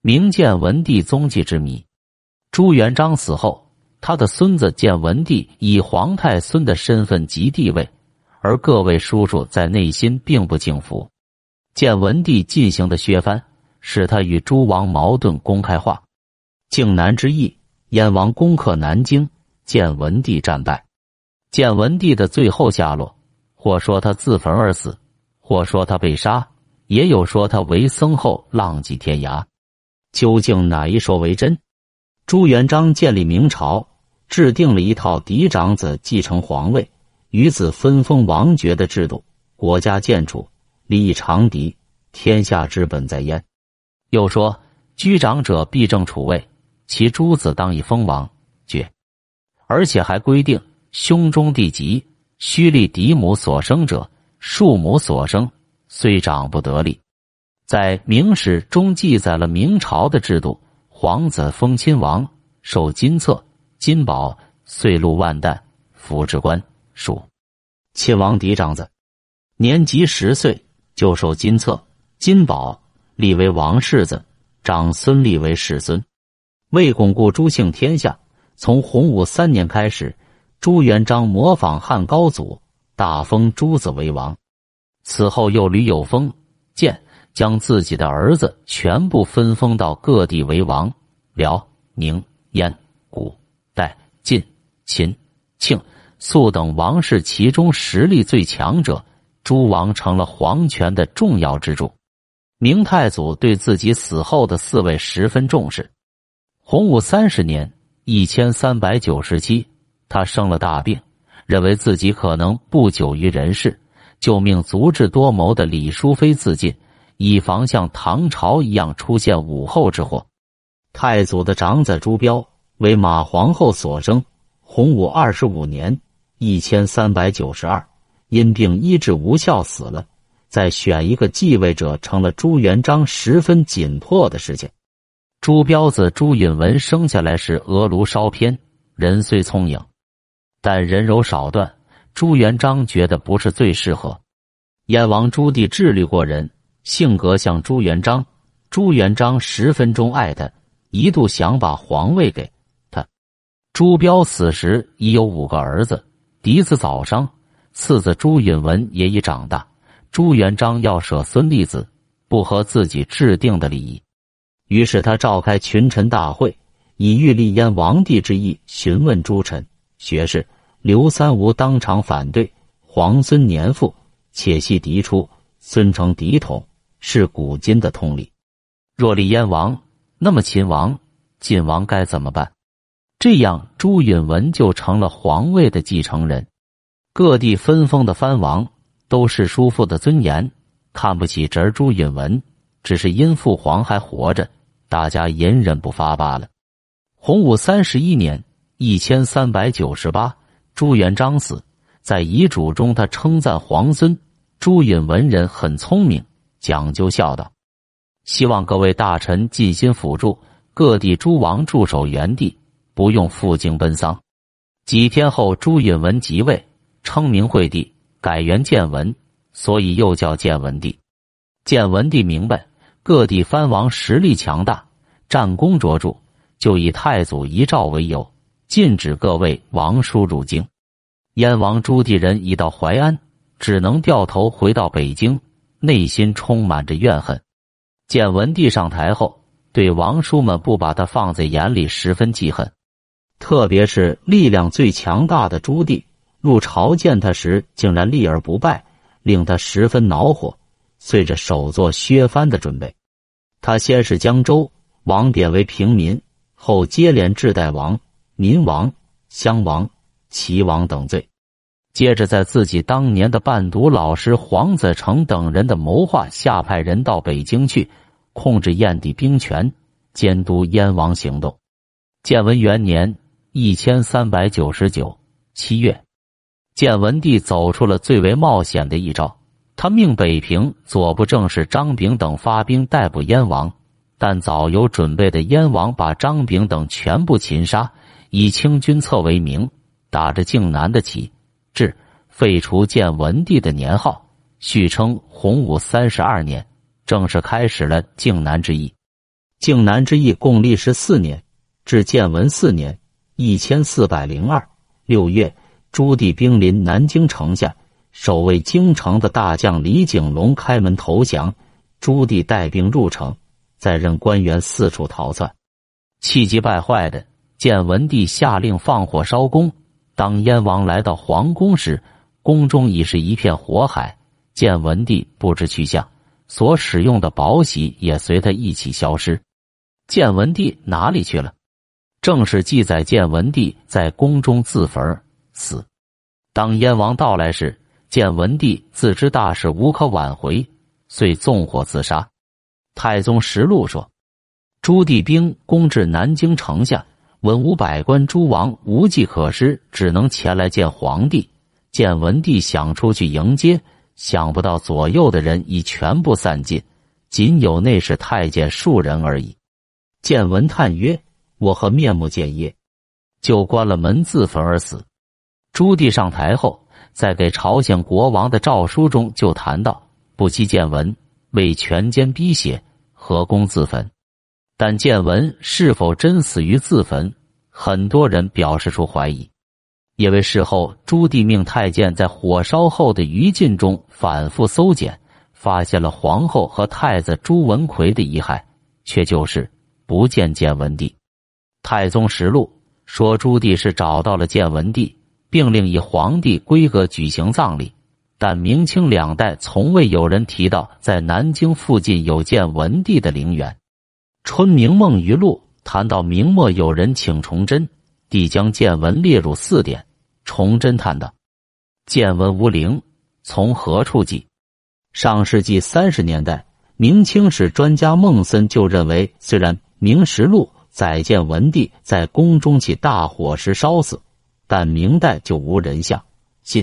明建文帝踪迹之谜。朱元璋死后，他的孙子建文帝以皇太孙的身份及地位，而各位叔叔在内心并不敬服。建文帝进行的削藩，使他与诸王矛盾公开化。靖难之役，燕王攻克南京，建文帝战败。建文帝的最后下落，或说他自焚而死，或说他被杀，也有说他为僧后浪迹天涯。究竟哪一说为真？朱元璋建立明朝，制定了一套嫡长子继承皇位、与子分封王爵的制度。国家建处，利益长敌，天下之本在焉。又说居长者必正处位。其诸子当以封王爵，而且还规定兄中弟及须立嫡母所生者，庶母所生虽长不得立。在《明史》中记载了明朝的制度：皇子封亲王，受金册、金宝、岁禄万担，服之官属。亲王嫡长子年及十岁，就受金册、金宝，立为王世子；长孙立为世孙。为巩固朱姓天下，从洪武三年开始，朱元璋模仿汉高祖，大封朱子为王。此后又屡有封建，将自己的儿子全部分封到各地为王。辽、宁、燕、古、代、晋、秦、庆、肃等王室，其中实力最强者，诸王成了皇权的重要支柱。明太祖对自己死后的四位十分重视。洪武三十年（一千三百九十七），他生了大病，认为自己可能不久于人世，就命足智多谋的李淑妃自尽，以防像唐朝一样出现武后之祸。太祖的长子朱标为马皇后所生。洪武二十五年（一千三百九十二），因病医治无效死了。再选一个继位者，成了朱元璋十分紧迫的事情。朱标子朱允文生下来时额颅稍偏，人虽聪颖，但人柔少断。朱元璋觉得不是最适合。燕王朱棣智力过人，性格像朱元璋。朱元璋十分钟爱他，一度想把皇位给他。朱标死时已有五个儿子，嫡子早伤，次子朱允文也已长大。朱元璋要舍孙立子，不合自己制定的礼仪。于是他召开群臣大会，以欲立燕王帝之意询问诸臣学士。刘三无当场反对：“皇孙年富，且系嫡出，孙承嫡统，是古今的通理。若立燕王，那么秦王、晋王该怎么办？这样朱允文就成了皇位的继承人。各地分封的藩王都是叔父的尊严，看不起侄儿朱允文，只是因父皇还活着。”大家隐忍不发罢了。洪武三十一年（一千三百九十八），朱元璋死，在遗嘱中，他称赞皇孙朱允文人很聪明，讲究孝道，希望各位大臣尽心辅助。各地诸王驻守原地，不用赴京奔丧。几天后，朱允文即位，称明惠帝，改元建文，所以又叫建文帝。建文帝明白。各地藩王实力强大，战功卓著，就以太祖遗诏为由，禁止各位王叔入京。燕王朱棣人已到淮安，只能掉头回到北京，内心充满着怨恨。建文帝上台后，对王叔们不把他放在眼里，十分记恨。特别是力量最强大的朱棣入朝见他时，竟然立而不拜，令他十分恼火，遂着手做削藩的准备。他先是江州王贬为平民，后接连治代王、民王、襄王、齐王等罪，接着在自己当年的伴读老师黄子成等人的谋划下，派人到北京去控制燕地兵权，监督燕王行动。建文元年（一千三百九十九）七月，建文帝走出了最为冒险的一招。他命北平左部正使张炳等发兵逮捕燕王，但早有准备的燕王把张炳等全部擒杀，以清君侧为名，打着靖难的旗是，废除建文帝的年号，续称洪武三十二年，正式开始了靖难之役。靖难之役共历时四年，至建文四年（一千四百零二）六月，朱棣兵临南京城下，守卫京城的大将李景龙开门投降，朱棣带兵入城，再任官员四处逃窜，气急败坏的建文帝下令放火烧宫。当燕王来到皇宫时，宫中已是一片火海。建文帝不知去向，所使用的宝玺也随他一起消失。建文帝哪里去了？正是记载建文帝在宫中自焚死。当燕王到来时，建文帝自知大事无可挽回，遂纵火自杀。《太宗实录》说，朱棣兵攻至南京城下，文武百官诸王无计可施，只能前来见皇帝。见文帝想出去迎接。想不到左右的人已全部散尽，仅有内侍太监数人而已。见闻叹曰：“我何面目见耶？”就关了门自焚而死。朱棣上台后，在给朝鲜国王的诏书中就谈到：“不期见闻为权奸逼血，何功自焚？”但见闻是否真死于自焚，很多人表示出怀疑。因为事后朱棣命太监在火烧后的余烬中反复搜检，发现了皇后和太子朱文奎的遗骸，却就是不见建文帝。《太宗实录》说朱棣是找到了建文帝，并令以皇帝规格举行葬礼，但明清两代从未有人提到在南京附近有建文帝的陵园。《春明梦余录》谈到明末有人请崇祯帝将建文列入四典。崇祯叹道：“见闻无灵，从何处记？”上世纪三十年代，明清史专家孟森就认为，虽然《明实录》载建文帝在宫中起大火时烧死，但明代就无人像信。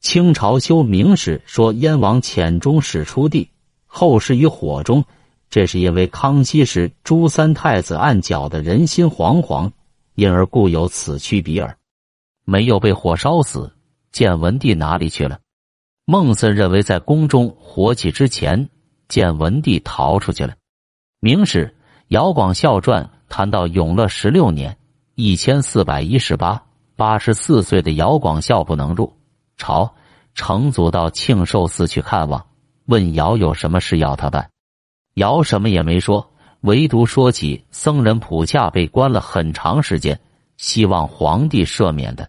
清朝修《明史》说燕王遣中使出地，后世于火中，这是因为康熙时朱三太子案搅得人心惶惶，因而故有此区别耳。没有被火烧死，建文帝哪里去了？孟森认为，在宫中火起之前，建文帝逃出去了。明史《姚广孝传》谈到永乐十六年（一千四百一十八），八十四岁的姚广孝不能入朝，成祖到庆寿寺去看望，问姚有什么事要他办，姚什么也没说，唯独说起僧人普恰被关了很长时间，希望皇帝赦免的。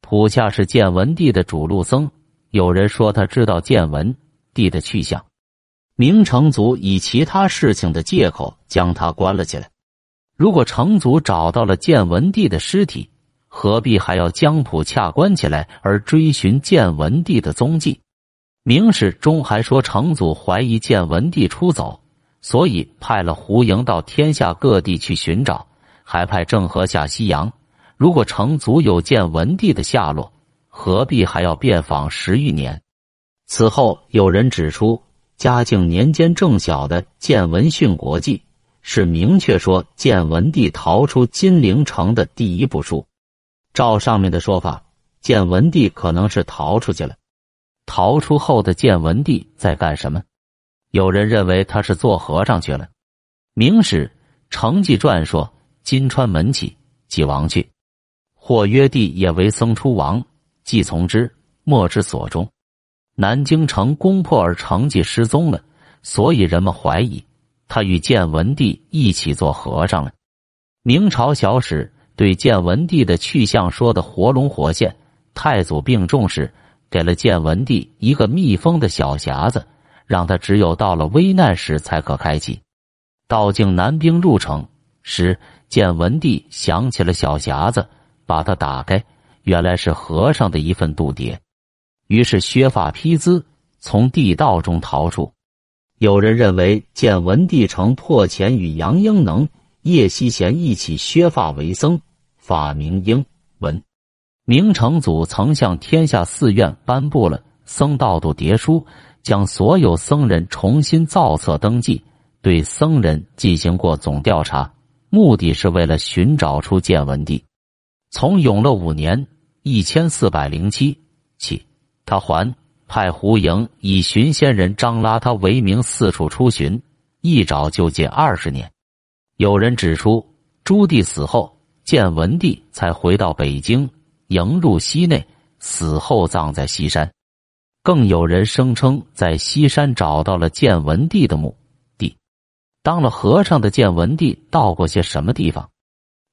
普恰是建文帝的主路僧，有人说他知道建文帝的去向。明成祖以其他事情的借口将他关了起来。如果成祖找到了建文帝的尸体，何必还要将普恰关起来而追寻建文帝的踪迹？明史中还说，成祖怀疑建文帝出走，所以派了胡营到天下各地去寻找，还派郑和下西洋。如果成祖有建文帝的下落，何必还要遍访十余年？此后有人指出，嘉靖年间正小的《建文训国记》是明确说建文帝逃出金陵城的第一部书。照上面的说法，建文帝可能是逃出去了。逃出后的建文帝在干什么？有人认为他是做和尚去了。明史《成纪传》说：“金川门起，即王去。”或曰帝也为僧出王，既从之，莫之所终。南京城攻破而成绩失踪了，所以人们怀疑他与建文帝一起做和尚了。明朝小史对建文帝的去向说的活龙活现。太祖病重时，给了建文帝一个密封的小匣子，让他只有到了危难时才可开启。道境南兵入城时，建文帝想起了小匣子。把它打开，原来是和尚的一份度牒。于是削发披姿，从地道中逃出。有人认为建文帝城破前与杨英能、叶希贤一起削发为僧，法名英文。明成祖曾向天下寺院颁布了《僧道度牒书》，将所有僧人重新造册登记，对僧人进行过总调查，目的是为了寻找出建文帝。从永乐五年（一千四百零七）起，他还派胡莹以寻仙人张拉他为名四处出巡，一找就近二十年。有人指出，朱棣死后，建文帝才回到北京，迎入西内，死后葬在西山。更有人声称，在西山找到了建文帝的墓地。当了和尚的建文帝到过些什么地方？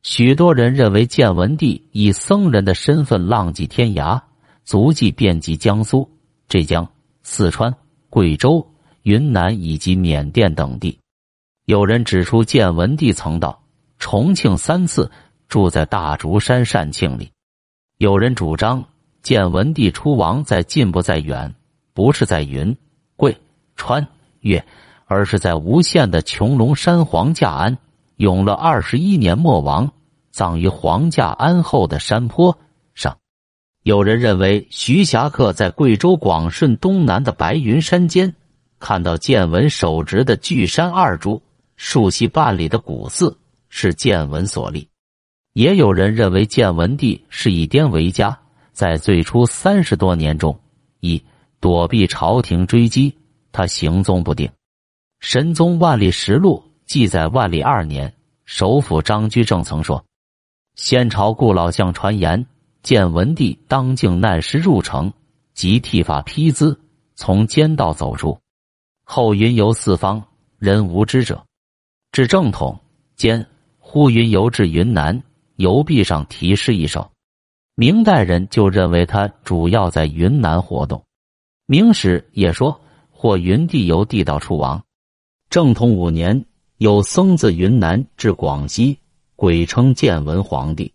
许多人认为，建文帝以僧人的身份浪迹天涯，足迹遍及江苏、浙江、四川、贵州、云南以及缅甸等地。有人指出，建文帝曾到重庆三次，住在大竹山善庆里。有人主张。建文帝出王在近不在远，不是在云贵川越，而是在无限的穹窿山黄架庵，永乐二十一年末亡，葬于黄架庵后的山坡上。有人认为，徐霞客在贵州广顺东南的白云山间，看到建文手执的巨山二柱，树隙半里的古寺是建文所立。也有人认为，建文帝是以滇为家。在最初三十多年中，一躲避朝廷追击，他行踪不定。《神宗万历实录》记载，万历二年，首辅张居正曾说：“先朝故老相传言，建文帝当境难时入城，即剃发披缁，从监道走出，后云游四方，人无知者。至正统，间忽云游至云南，游壁上题诗一首。”明代人就认为他主要在云南活动，《明史》也说或云帝游地道出王。正统五年，有僧自云南至广西，鬼称建文皇帝。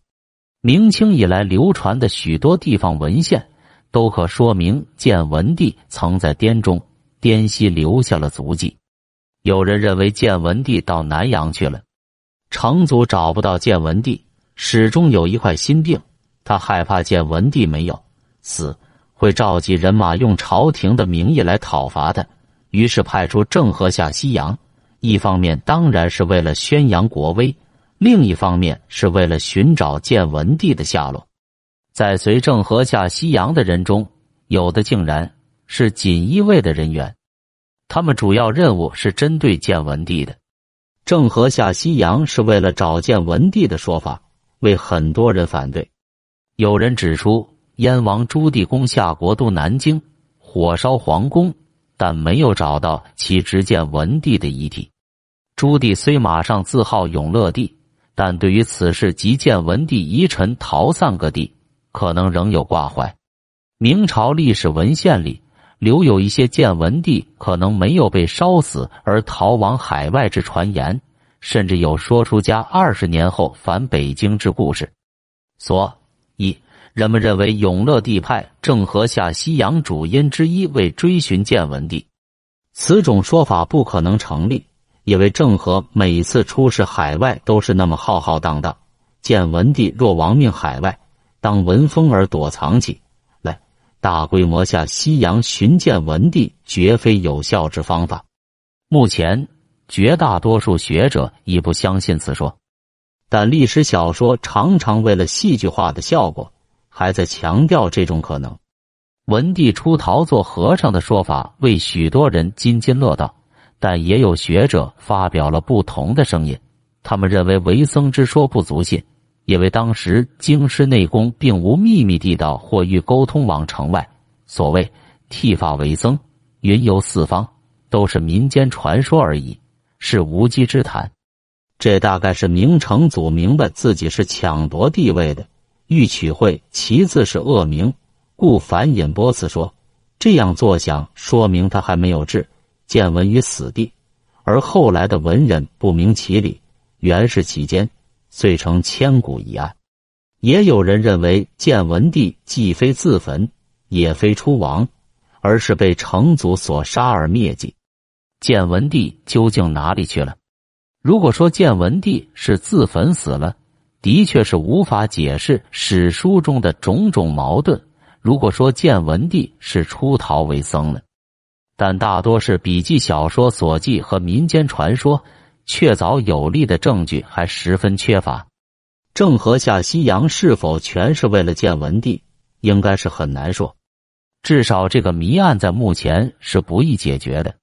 明清以来流传的许多地方文献，都可说明建文帝曾在滇中、滇西留下了足迹。有人认为建文帝到南阳去了，成祖找不到建文帝，始终有一块心病。他害怕建文帝没有死，会召集人马用朝廷的名义来讨伐他，于是派出郑和下西洋。一方面当然是为了宣扬国威，另一方面是为了寻找建文帝的下落。在随郑和下西洋的人中，有的竟然是锦衣卫的人员，他们主要任务是针对建文帝的。郑和下西洋是为了找建文帝的说法，为很多人反对。有人指出，燕王朱棣攻下国都南京，火烧皇宫，但没有找到其执剑文帝的遗体。朱棣虽马上自号永乐帝，但对于此事及建文帝遗臣逃散各地，可能仍有挂怀。明朝历史文献里留有一些建文帝可能没有被烧死而逃往海外之传言，甚至有说出家二十年后返北京之故事。所，人们认为永乐帝派郑和下西洋主因之一为追寻建文帝，此种说法不可能成立，因为郑和每次出使海外都是那么浩浩荡荡，建文帝若亡命海外，当闻风而躲藏起来，大规模下西洋寻建文帝绝非有效之方法。目前，绝大多数学者已不相信此说。但历史小说常常为了戏剧化的效果，还在强调这种可能。文帝出逃做和尚的说法为许多人津津乐道，但也有学者发表了不同的声音。他们认为为僧之说不足信，因为当时京师内宫并无秘密地道或欲沟通往城外。所谓剃发为僧、云游四方，都是民间传说而已，是无稽之谈。这大概是明成祖明白自己是抢夺地位的，欲取会其次是恶名，故反引波次说，这样作想说明他还没有治建文于死地，而后来的文人不明其理，原是其间，遂成千古一案。也有人认为建文帝既非自焚，也非出亡，而是被成祖所杀而灭迹。建文帝究竟哪里去了？如果说建文帝是自焚死了，的确是无法解释史书中的种种矛盾；如果说建文帝是出逃为僧了，但大多是笔记小说所记和民间传说，确凿有力的证据还十分缺乏。郑和下西洋是否全是为了建文帝，应该是很难说。至少这个谜案在目前是不易解决的。